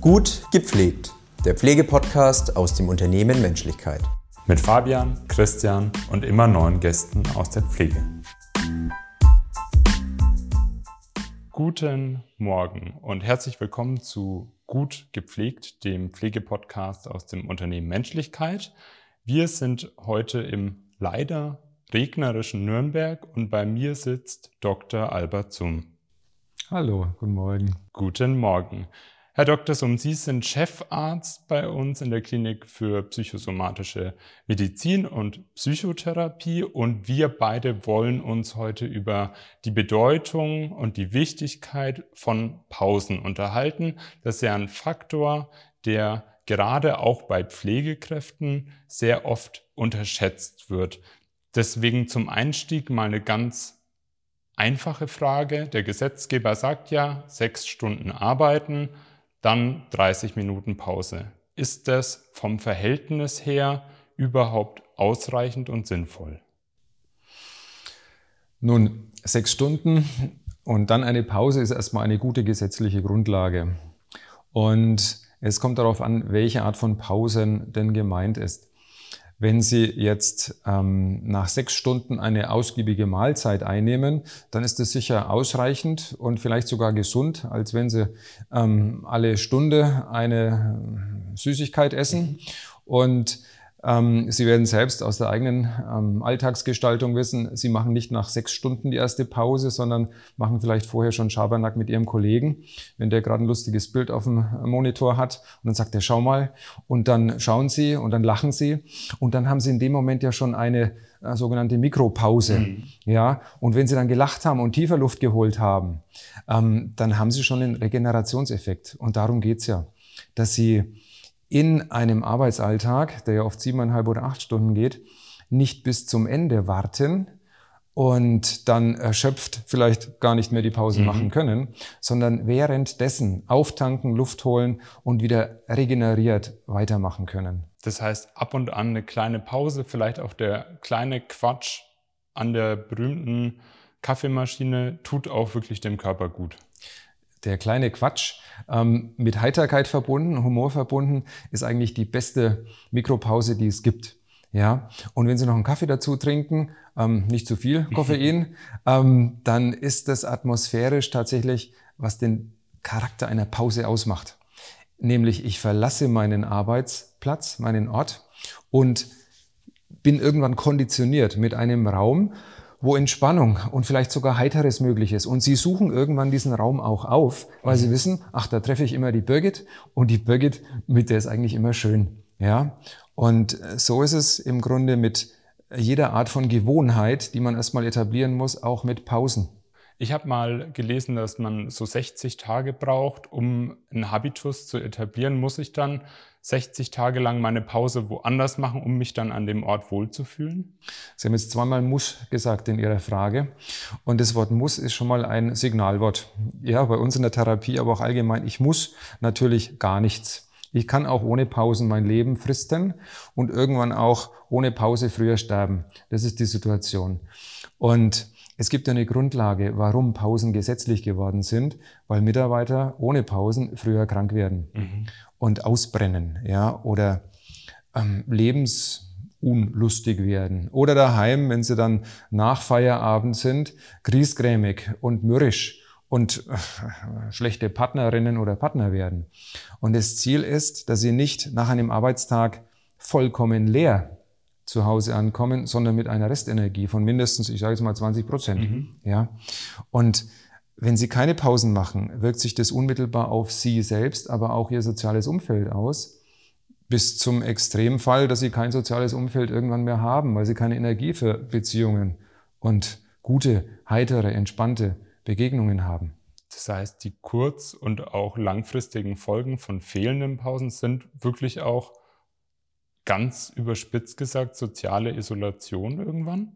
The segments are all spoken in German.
Gut gepflegt, der Pflegepodcast aus dem Unternehmen Menschlichkeit. Mit Fabian, Christian und immer neuen Gästen aus der Pflege. Guten Morgen und herzlich willkommen zu Gut gepflegt, dem Pflegepodcast aus dem Unternehmen Menschlichkeit. Wir sind heute im leider regnerischen Nürnberg und bei mir sitzt Dr. Albert Zum. Hallo, guten Morgen. Guten Morgen. Herr Dr. Summ, Sie sind Chefarzt bei uns in der Klinik für psychosomatische Medizin und Psychotherapie und wir beide wollen uns heute über die Bedeutung und die Wichtigkeit von Pausen unterhalten. Das ist ja ein Faktor, der gerade auch bei Pflegekräften sehr oft unterschätzt wird. Deswegen zum Einstieg mal eine ganz einfache Frage. Der Gesetzgeber sagt ja, sechs Stunden arbeiten, dann 30 Minuten Pause. Ist das vom Verhältnis her überhaupt ausreichend und sinnvoll? Nun, sechs Stunden und dann eine Pause ist erstmal eine gute gesetzliche Grundlage. Und es kommt darauf an, welche Art von Pausen denn gemeint ist. Wenn Sie jetzt ähm, nach sechs Stunden eine ausgiebige Mahlzeit einnehmen, dann ist das sicher ausreichend und vielleicht sogar gesund, als wenn Sie ähm, alle Stunde eine Süßigkeit essen. Und ähm, Sie werden selbst aus der eigenen ähm, Alltagsgestaltung wissen, Sie machen nicht nach sechs Stunden die erste Pause, sondern machen vielleicht vorher schon Schabernack mit Ihrem Kollegen, wenn der gerade ein lustiges Bild auf dem Monitor hat. Und dann sagt er, schau mal. Und dann schauen Sie und dann lachen Sie. Und dann haben Sie in dem Moment ja schon eine äh, sogenannte Mikropause. Mhm. Ja, und wenn Sie dann gelacht haben und tiefer Luft geholt haben, ähm, dann haben Sie schon einen Regenerationseffekt. Und darum geht's ja, dass Sie in einem Arbeitsalltag, der ja oft siebeneinhalb oder acht Stunden geht, nicht bis zum Ende warten und dann erschöpft vielleicht gar nicht mehr die Pause mhm. machen können, sondern währenddessen auftanken, Luft holen und wieder regeneriert weitermachen können. Das heißt, ab und an eine kleine Pause, vielleicht auch der kleine Quatsch an der berühmten Kaffeemaschine tut auch wirklich dem Körper gut der kleine Quatsch ähm, mit Heiterkeit verbunden, Humor verbunden, ist eigentlich die beste Mikropause, die es gibt. Ja, und wenn Sie noch einen Kaffee dazu trinken, ähm, nicht zu viel Koffein, ähm, dann ist das atmosphärisch tatsächlich, was den Charakter einer Pause ausmacht. Nämlich, ich verlasse meinen Arbeitsplatz, meinen Ort und bin irgendwann konditioniert mit einem Raum, wo Entspannung und vielleicht sogar Heiteres möglich ist. Und sie suchen irgendwann diesen Raum auch auf, weil sie mhm. wissen, ach, da treffe ich immer die Birgit und die Birgit, mit der ist eigentlich immer schön. Ja, und so ist es im Grunde mit jeder Art von Gewohnheit, die man erstmal etablieren muss, auch mit Pausen. Ich habe mal gelesen, dass man so 60 Tage braucht, um einen Habitus zu etablieren. Muss ich dann 60 Tage lang meine Pause woanders machen, um mich dann an dem Ort wohlzufühlen? Sie haben jetzt zweimal muss gesagt in Ihrer Frage. Und das Wort muss ist schon mal ein Signalwort. Ja, bei uns in der Therapie, aber auch allgemein. Ich muss natürlich gar nichts. Ich kann auch ohne Pausen mein Leben fristen und irgendwann auch ohne Pause früher sterben. Das ist die Situation. Und es gibt eine Grundlage, warum Pausen gesetzlich geworden sind, weil Mitarbeiter ohne Pausen früher krank werden mhm. und ausbrennen, ja, oder ähm, lebensunlustig werden. Oder daheim, wenn sie dann nach Feierabend sind, griesgrämig und mürrisch und äh, schlechte Partnerinnen oder Partner werden. Und das Ziel ist, dass sie nicht nach einem Arbeitstag vollkommen leer zu Hause ankommen, sondern mit einer Restenergie von mindestens, ich sage jetzt mal 20 Prozent. Mhm. Ja. Und wenn Sie keine Pausen machen, wirkt sich das unmittelbar auf Sie selbst, aber auch Ihr soziales Umfeld aus, bis zum Extremfall, dass Sie kein soziales Umfeld irgendwann mehr haben, weil Sie keine Energie für Beziehungen und gute, heitere, entspannte Begegnungen haben. Das heißt, die kurz- und auch langfristigen Folgen von fehlenden Pausen sind wirklich auch ganz überspitzt gesagt soziale Isolation irgendwann?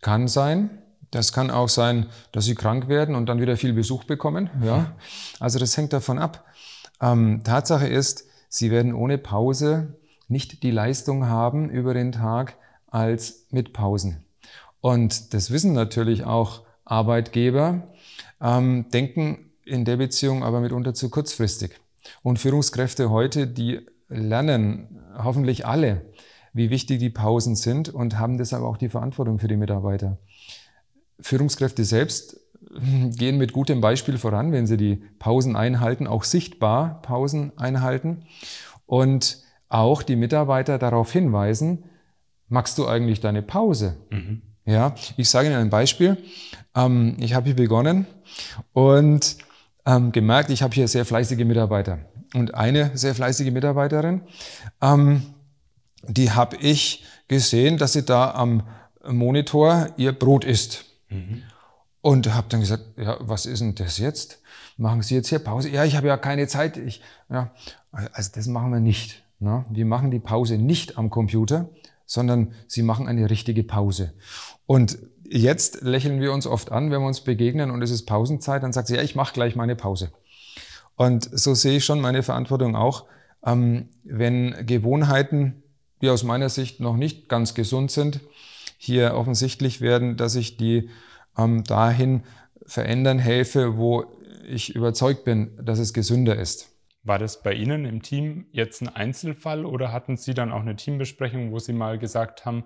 Kann sein. Das kann auch sein, dass sie krank werden und dann wieder viel Besuch bekommen. Ja, also das hängt davon ab. Ähm, Tatsache ist, sie werden ohne Pause nicht die Leistung haben über den Tag als mit Pausen. Und das wissen natürlich auch Arbeitgeber, ähm, denken in der Beziehung aber mitunter zu kurzfristig. Und Führungskräfte heute, die lernen hoffentlich alle, wie wichtig die Pausen sind und haben deshalb auch die Verantwortung für die Mitarbeiter. Führungskräfte selbst gehen mit gutem Beispiel voran, wenn sie die Pausen einhalten, auch sichtbar Pausen einhalten und auch die Mitarbeiter darauf hinweisen, magst du eigentlich deine Pause? Mhm. Ja, ich sage Ihnen ein Beispiel. Ähm, ich habe hier begonnen und ähm, gemerkt, ich habe hier sehr fleißige Mitarbeiter. Und eine sehr fleißige Mitarbeiterin, ähm, die habe ich gesehen, dass sie da am Monitor ihr Brot isst. Mhm. Und habe dann gesagt, ja, was ist denn das jetzt? Machen Sie jetzt hier Pause? Ja, ich habe ja keine Zeit. Ich, ja, also das machen wir nicht. Ne? Wir machen die Pause nicht am Computer, sondern Sie machen eine richtige Pause. Und jetzt lächeln wir uns oft an, wenn wir uns begegnen und es ist Pausenzeit, dann sagt sie, ja, ich mache gleich meine Pause. Und so sehe ich schon meine Verantwortung auch, ähm, wenn Gewohnheiten, die aus meiner Sicht noch nicht ganz gesund sind, hier offensichtlich werden, dass ich die ähm, dahin verändern helfe, wo ich überzeugt bin, dass es gesünder ist. War das bei Ihnen im Team jetzt ein Einzelfall oder hatten Sie dann auch eine Teambesprechung, wo Sie mal gesagt haben,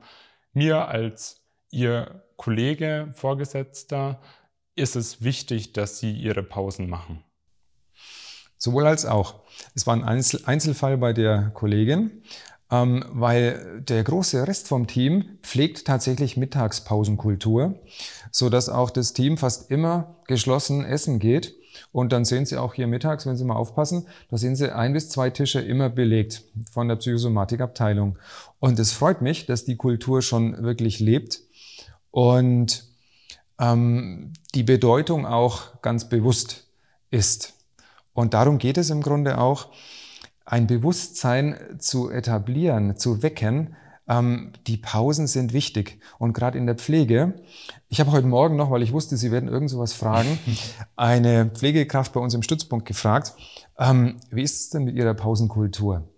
mir als Ihr Kollege, Vorgesetzter, ist es wichtig, dass Sie Ihre Pausen machen? Sowohl als auch. Es war ein Einzelfall bei der Kollegin, ähm, weil der große Rest vom Team pflegt tatsächlich Mittagspausenkultur, so dass auch das Team fast immer geschlossen essen geht. Und dann sehen Sie auch hier mittags, wenn Sie mal aufpassen, da sehen Sie ein bis zwei Tische immer belegt von der Psychosomatikabteilung. Und es freut mich, dass die Kultur schon wirklich lebt und ähm, die Bedeutung auch ganz bewusst ist. Und darum geht es im Grunde auch, ein Bewusstsein zu etablieren, zu wecken. Ähm, die Pausen sind wichtig. Und gerade in der Pflege, ich habe heute Morgen noch, weil ich wusste, Sie werden irgend sowas fragen, eine Pflegekraft bei uns im Stützpunkt gefragt, ähm, wie ist es denn mit Ihrer Pausenkultur?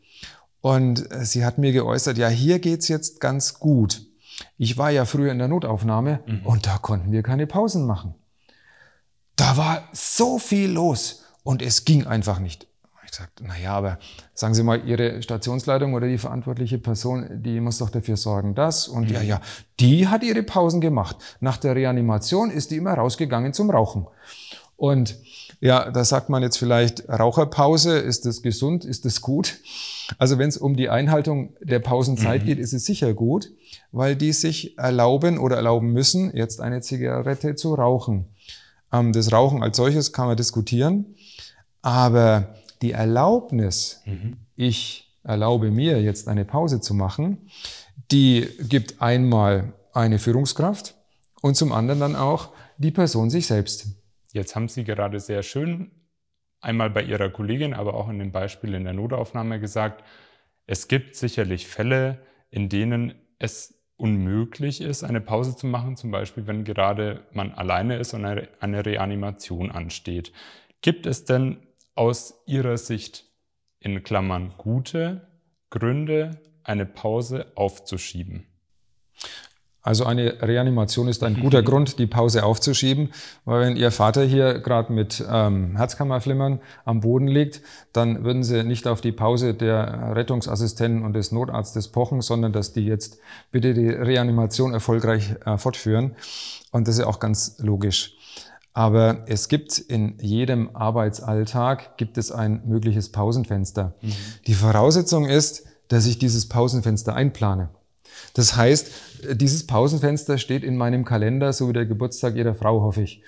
Und sie hat mir geäußert, ja, hier geht's jetzt ganz gut. Ich war ja früher in der Notaufnahme mhm. und da konnten wir keine Pausen machen. Da war so viel los und es ging einfach nicht. Ich sagte, na ja, aber sagen Sie mal, Ihre Stationsleitung oder die verantwortliche Person, die muss doch dafür sorgen, das und mhm. ja, ja, die hat ihre Pausen gemacht. Nach der Reanimation ist die immer rausgegangen zum Rauchen. Und ja, da sagt man jetzt vielleicht Raucherpause, ist das gesund, ist das gut? Also wenn es um die Einhaltung der Pausenzeit mhm. geht, ist es sicher gut, weil die sich erlauben oder erlauben müssen, jetzt eine Zigarette zu rauchen. Ähm, das Rauchen als solches kann man diskutieren, aber die Erlaubnis, mhm. ich erlaube mir jetzt eine Pause zu machen, die gibt einmal eine Führungskraft und zum anderen dann auch die Person sich selbst. Jetzt haben Sie gerade sehr schön einmal bei Ihrer Kollegin, aber auch in dem Beispiel in der Notaufnahme gesagt, es gibt sicherlich Fälle, in denen es unmöglich ist, eine Pause zu machen, zum Beispiel wenn gerade man alleine ist und eine Reanimation ansteht. Gibt es denn aus Ihrer Sicht in Klammern gute Gründe, eine Pause aufzuschieben? Also eine Reanimation ist ein guter Grund, die Pause aufzuschieben, weil wenn Ihr Vater hier gerade mit ähm, Herzkammerflimmern am Boden liegt, dann würden Sie nicht auf die Pause der Rettungsassistenten und des Notarztes pochen, sondern dass die jetzt bitte die Reanimation erfolgreich äh, fortführen. Und das ist auch ganz logisch. Aber es gibt in jedem Arbeitsalltag gibt es ein mögliches Pausenfenster. Mhm. Die Voraussetzung ist, dass ich dieses Pausenfenster einplane. Das heißt, dieses Pausenfenster steht in meinem Kalender, so wie der Geburtstag Ihrer Frau, hoffe ich,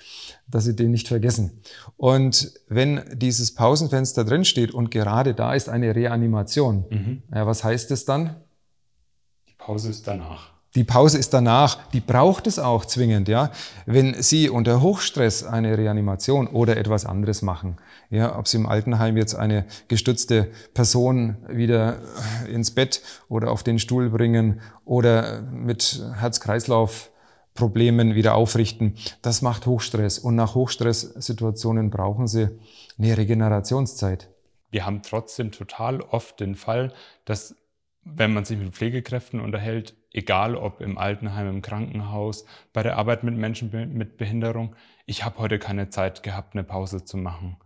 dass Sie den nicht vergessen. Und wenn dieses Pausenfenster drin steht und gerade da ist eine Reanimation, mhm. ja, was heißt es dann? Die Pause ist danach. Die Pause ist danach, die braucht es auch zwingend, ja. Wenn Sie unter Hochstress eine Reanimation oder etwas anderes machen, ja, ob Sie im Altenheim jetzt eine gestützte Person wieder ins Bett oder auf den Stuhl bringen oder mit Herz-Kreislauf-Problemen wieder aufrichten, das macht Hochstress. Und nach Hochstresssituationen brauchen Sie eine Regenerationszeit. Wir haben trotzdem total oft den Fall, dass wenn man sich mit Pflegekräften unterhält, egal ob im Altenheim, im Krankenhaus, bei der Arbeit mit Menschen mit Behinderung, ich habe heute keine Zeit gehabt, eine Pause zu machen.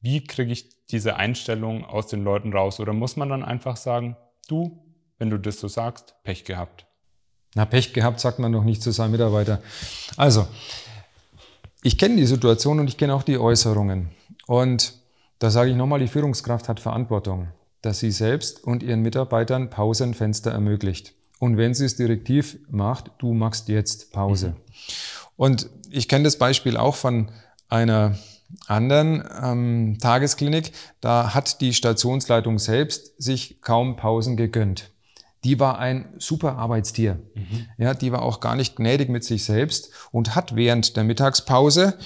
Wie kriege ich diese Einstellung aus den Leuten raus? Oder muss man dann einfach sagen, du, wenn du das so sagst, Pech gehabt? Na, Pech gehabt sagt man doch nicht zu seinem Mitarbeiter. Also, ich kenne die Situation und ich kenne auch die Äußerungen. Und da sage ich nochmal, die Führungskraft hat Verantwortung, dass sie selbst und ihren Mitarbeitern Pausenfenster ermöglicht. Und wenn sie es direktiv macht, du machst jetzt Pause. Mhm. Und ich kenne das Beispiel auch von einer anderen ähm, Tagesklinik. Da hat die Stationsleitung selbst sich kaum Pausen gegönnt. Die war ein super Arbeitstier. Mhm. Ja, die war auch gar nicht gnädig mit sich selbst und hat während der Mittagspause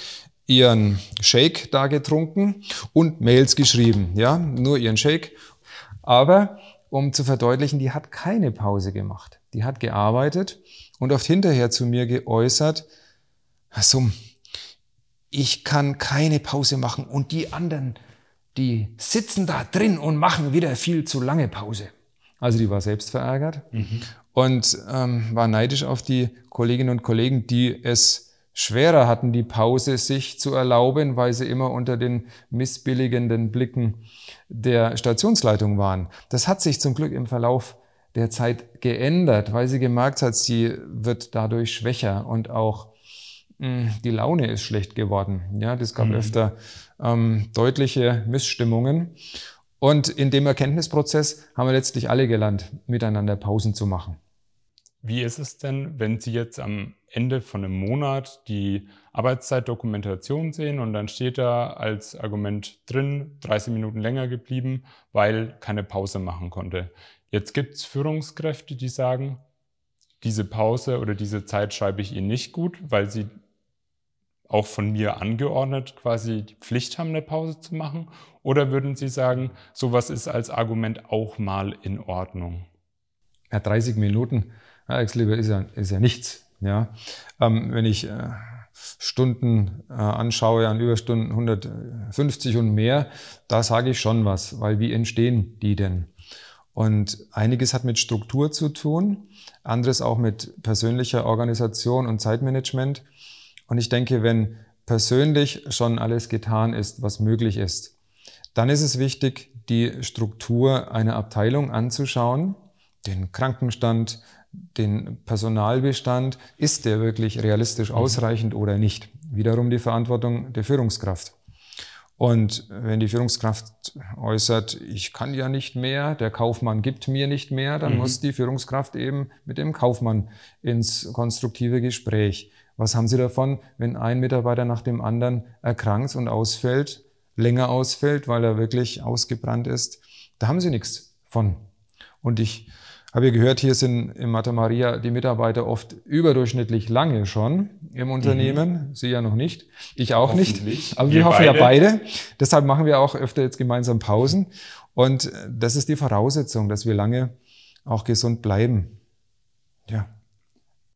ihren Shake da getrunken und Mails geschrieben. Ja, nur ihren Shake. Aber um zu verdeutlichen, die hat keine Pause gemacht. Die hat gearbeitet und oft hinterher zu mir geäußert, so, ich kann keine Pause machen und die anderen, die sitzen da drin und machen wieder viel zu lange Pause. Also die war selbst verärgert mhm. und ähm, war neidisch auf die Kolleginnen und Kollegen, die es schwerer hatten, die Pause sich zu erlauben, weil sie immer unter den missbilligenden Blicken der Stationsleitung waren. Das hat sich zum Glück im Verlauf der Zeit geändert, weil sie gemerkt hat, sie wird dadurch schwächer und auch mh, hm, die Laune ist schlecht geworden. Ja, das gab mhm. öfter ähm, deutliche Missstimmungen. Und in dem Erkenntnisprozess haben wir letztlich alle gelernt, miteinander Pausen zu machen. Wie ist es denn, wenn Sie jetzt am Ende von einem Monat die Arbeitszeitdokumentation sehen und dann steht da als Argument drin, 30 Minuten länger geblieben, weil keine Pause machen konnte. Jetzt gibt es Führungskräfte, die sagen, diese Pause oder diese Zeit schreibe ich Ihnen nicht gut, weil Sie auch von mir angeordnet quasi die Pflicht haben, eine Pause zu machen? Oder würden Sie sagen, sowas ist als Argument auch mal in Ordnung? Ja, 30 Minuten Alex Lieber ist ja, ist ja nichts. Ja? Ähm, wenn ich äh, Stunden äh, anschaue, an Überstunden 150 und mehr, da sage ich schon was, weil wie entstehen die denn? Und einiges hat mit Struktur zu tun, anderes auch mit persönlicher Organisation und Zeitmanagement. Und ich denke, wenn persönlich schon alles getan ist, was möglich ist, dann ist es wichtig, die Struktur einer Abteilung anzuschauen, den Krankenstand, den Personalbestand, ist der wirklich realistisch mhm. ausreichend oder nicht? Wiederum die Verantwortung der Führungskraft. Und wenn die Führungskraft äußert, ich kann ja nicht mehr, der Kaufmann gibt mir nicht mehr, dann mhm. muss die Führungskraft eben mit dem Kaufmann ins konstruktive Gespräch. Was haben Sie davon, wenn ein Mitarbeiter nach dem anderen erkrankt und ausfällt, länger ausfällt, weil er wirklich ausgebrannt ist? Da haben Sie nichts von. Und ich habe ich gehört, hier sind im Mata Maria die Mitarbeiter oft überdurchschnittlich lange schon im Unternehmen. Mhm. Sie ja noch nicht. Ich auch nicht. Aber wir, wir hoffen beide. ja beide. Deshalb machen wir auch öfter jetzt gemeinsam Pausen. Und das ist die Voraussetzung, dass wir lange auch gesund bleiben. Ja.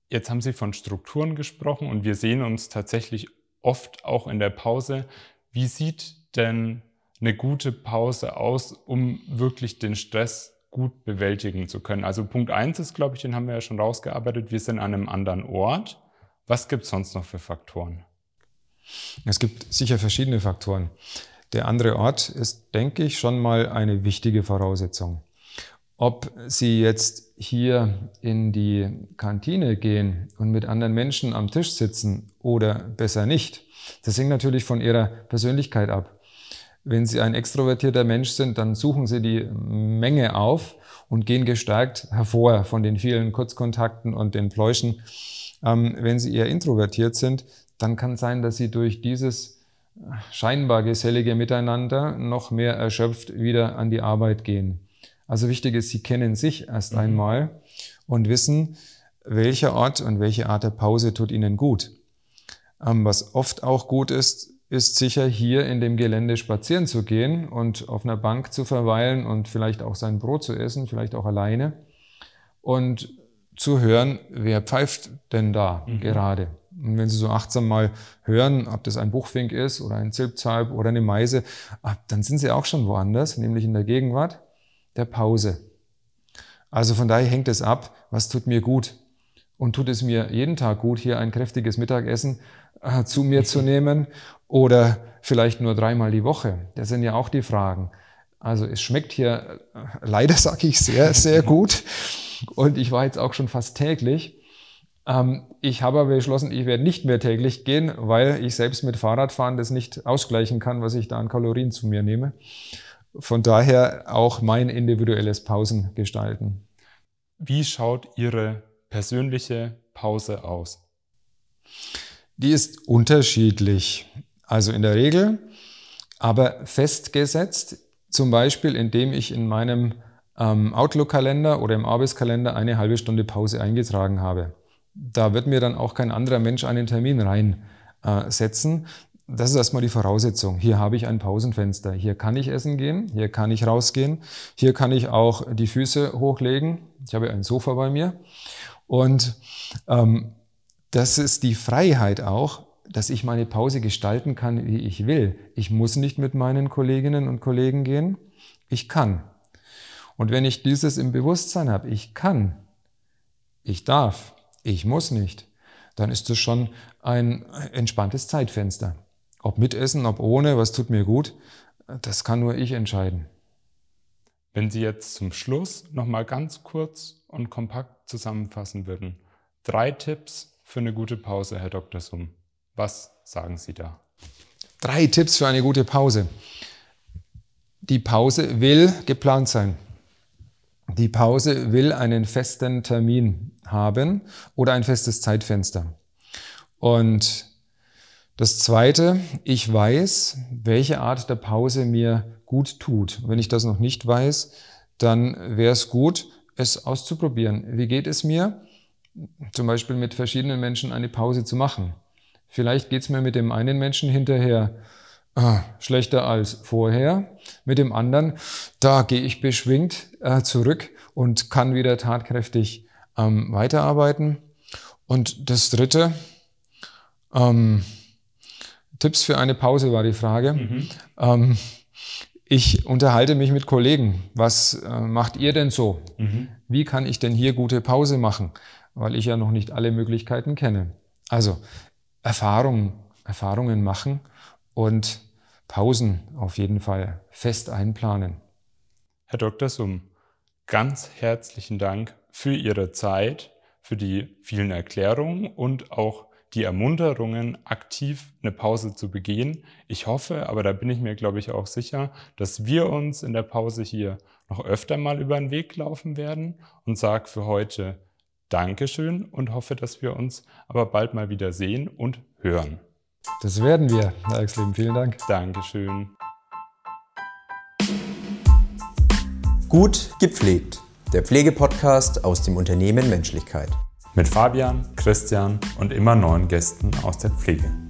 Jetzt haben Sie von Strukturen gesprochen und wir sehen uns tatsächlich oft auch in der Pause. Wie sieht denn eine gute Pause aus, um wirklich den Stress gut bewältigen zu können. Also Punkt eins ist, glaube ich, den haben wir ja schon rausgearbeitet, wir sind an einem anderen Ort. Was gibt es sonst noch für Faktoren? Es gibt sicher verschiedene Faktoren. Der andere Ort ist, denke ich, schon mal eine wichtige Voraussetzung. Ob Sie jetzt hier in die Kantine gehen und mit anderen Menschen am Tisch sitzen oder besser nicht, das hängt natürlich von Ihrer Persönlichkeit ab. Wenn Sie ein extrovertierter Mensch sind, dann suchen Sie die Menge auf und gehen gestärkt hervor von den vielen Kurzkontakten und den Pläuschen. Ähm, wenn Sie eher introvertiert sind, dann kann es sein, dass Sie durch dieses scheinbar gesellige Miteinander noch mehr erschöpft wieder an die Arbeit gehen. Also wichtig ist, Sie kennen sich erst mhm. einmal und wissen, welcher Ort und welche Art der Pause tut Ihnen gut. Ähm, was oft auch gut ist, ist sicher hier in dem Gelände spazieren zu gehen und auf einer Bank zu verweilen und vielleicht auch sein Brot zu essen, vielleicht auch alleine und zu hören, wer pfeift denn da mhm. gerade. Und wenn Sie so achtsam mal hören, ob das ein Buchfink ist oder ein Zilpzalp oder eine Meise, dann sind Sie auch schon woanders, nämlich in der Gegenwart der Pause. Also von daher hängt es ab, was tut mir gut. Und tut es mir jeden Tag gut, hier ein kräftiges Mittagessen äh, zu mir zu nehmen oder vielleicht nur dreimal die Woche? Das sind ja auch die Fragen. Also es schmeckt hier äh, leider, sage ich, sehr, sehr gut. Und ich war jetzt auch schon fast täglich. Ähm, ich habe aber beschlossen, ich werde nicht mehr täglich gehen, weil ich selbst mit Fahrradfahren das nicht ausgleichen kann, was ich da an Kalorien zu mir nehme. Von daher auch mein individuelles Pausen gestalten. Wie schaut Ihre persönliche Pause aus? Die ist unterschiedlich. Also in der Regel, aber festgesetzt, zum Beispiel indem ich in meinem ähm, Outlook-Kalender oder im Arbeitskalender eine halbe Stunde Pause eingetragen habe. Da wird mir dann auch kein anderer Mensch einen Termin reinsetzen. Äh, das ist erstmal die Voraussetzung. Hier habe ich ein Pausenfenster. Hier kann ich essen gehen, hier kann ich rausgehen, hier kann ich auch die Füße hochlegen. Ich habe ein Sofa bei mir. Und ähm, das ist die Freiheit auch, dass ich meine Pause gestalten kann, wie ich will. Ich muss nicht mit meinen Kolleginnen und Kollegen gehen. Ich kann. Und wenn ich dieses im Bewusstsein habe, ich kann, ich darf, ich muss nicht, dann ist das schon ein entspanntes Zeitfenster. Ob mit Essen, ob ohne, was tut mir gut, das kann nur ich entscheiden. Wenn Sie jetzt zum Schluss nochmal ganz kurz und kompakt zusammenfassen würden, drei Tipps für eine gute Pause, Herr Dr. Summ. Was sagen Sie da? Drei Tipps für eine gute Pause. Die Pause will geplant sein. Die Pause will einen festen Termin haben oder ein festes Zeitfenster. Und das Zweite, ich weiß, welche Art der Pause mir gut tut. Wenn ich das noch nicht weiß, dann wäre es gut, es auszuprobieren. Wie geht es mir? Zum Beispiel mit verschiedenen Menschen eine Pause zu machen. Vielleicht geht es mir mit dem einen Menschen hinterher äh, schlechter als vorher. Mit dem anderen, da gehe ich beschwingt äh, zurück und kann wieder tatkräftig ähm, weiterarbeiten. Und das Dritte, ähm, Tipps für eine Pause war die Frage. Mhm. Ähm, ich unterhalte mich mit Kollegen. Was äh, macht ihr denn so? Mhm. Wie kann ich denn hier gute Pause machen? Weil ich ja noch nicht alle Möglichkeiten kenne. Also Erfahrungen, Erfahrungen machen und Pausen auf jeden Fall fest einplanen. Herr Dr. Summ, ganz herzlichen Dank für Ihre Zeit, für die vielen Erklärungen und auch die Ermunterungen, aktiv eine Pause zu begehen. Ich hoffe, aber da bin ich mir, glaube ich, auch sicher, dass wir uns in der Pause hier noch öfter mal über den Weg laufen werden und sage für heute Dankeschön und hoffe, dass wir uns aber bald mal wieder sehen und hören. Das werden wir, Herr Exleben. Vielen Dank. Dankeschön. Gut gepflegt. Der Pflegepodcast aus dem Unternehmen Menschlichkeit. Mit Fabian, Christian und immer neuen Gästen aus der Pflege.